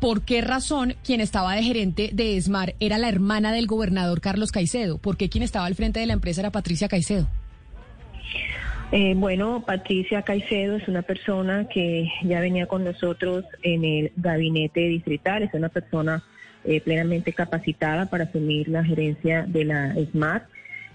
¿por qué razón quien estaba de gerente de ESMAR era la hermana del gobernador Carlos Caicedo? ¿Por qué quien estaba al frente de la empresa era Patricia Caicedo? Eh, bueno, Patricia Caicedo es una persona que ya venía con nosotros en el gabinete distrital, es una persona eh, plenamente capacitada para asumir la gerencia de la SMART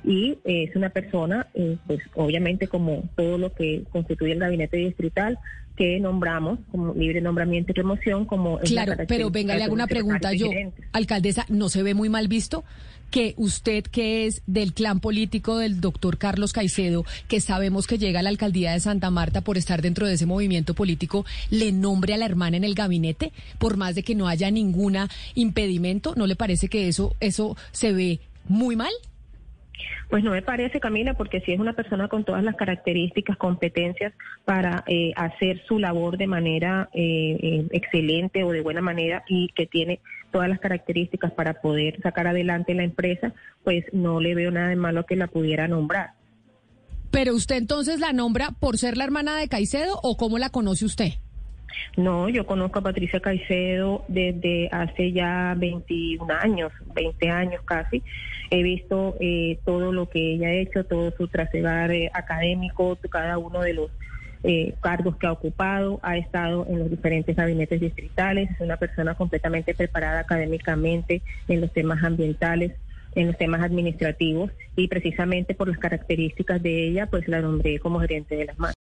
y eh, es una persona, pues obviamente como todo lo que constituye el gabinete distrital, que nombramos como libre nombramiento y remoción como... Claro, pero venga, le hago una pregunta yo. Alcaldesa, ¿no se ve muy mal visto que usted, que es del clan político del doctor Carlos Caicedo, que sabemos que llega a la alcaldía de Santa Marta por estar dentro de ese movimiento político, le nombre a la hermana en el gabinete, por más de que no haya ningún impedimento? ¿No le parece que eso, eso se ve muy mal? Pues no me parece, Camila, porque si es una persona con todas las características, competencias para eh, hacer su labor de manera eh, eh, excelente o de buena manera y que tiene todas las características para poder sacar adelante la empresa, pues no le veo nada de malo que la pudiera nombrar. Pero usted entonces la nombra por ser la hermana de Caicedo o cómo la conoce usted? No, yo conozco a Patricia Caicedo desde hace ya 21 años, 20 años casi. He visto eh, todo lo que ella ha hecho, todo su trasegar eh, académico, cada uno de los eh, cargos que ha ocupado, ha estado en los diferentes gabinetes distritales, es una persona completamente preparada académicamente en los temas ambientales en los temas administrativos y precisamente por las características de ella, pues la nombré como gerente de las manos.